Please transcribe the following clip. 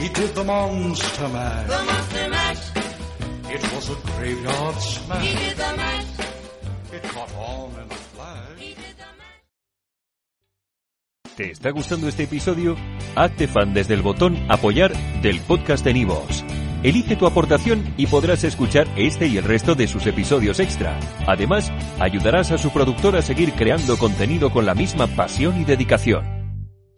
He did the monster mash. The monster mash. It was a graveyard smash. He did the mash. It caught on in a flash. ¿Te está gustando este episodio? Hazte fan desde el botón Apoyar del podcast de Nivos. Elige tu aportación y podrás escuchar este y el resto de sus episodios extra. Además, ayudarás a su productor a seguir creando contenido con la misma pasión y dedicación.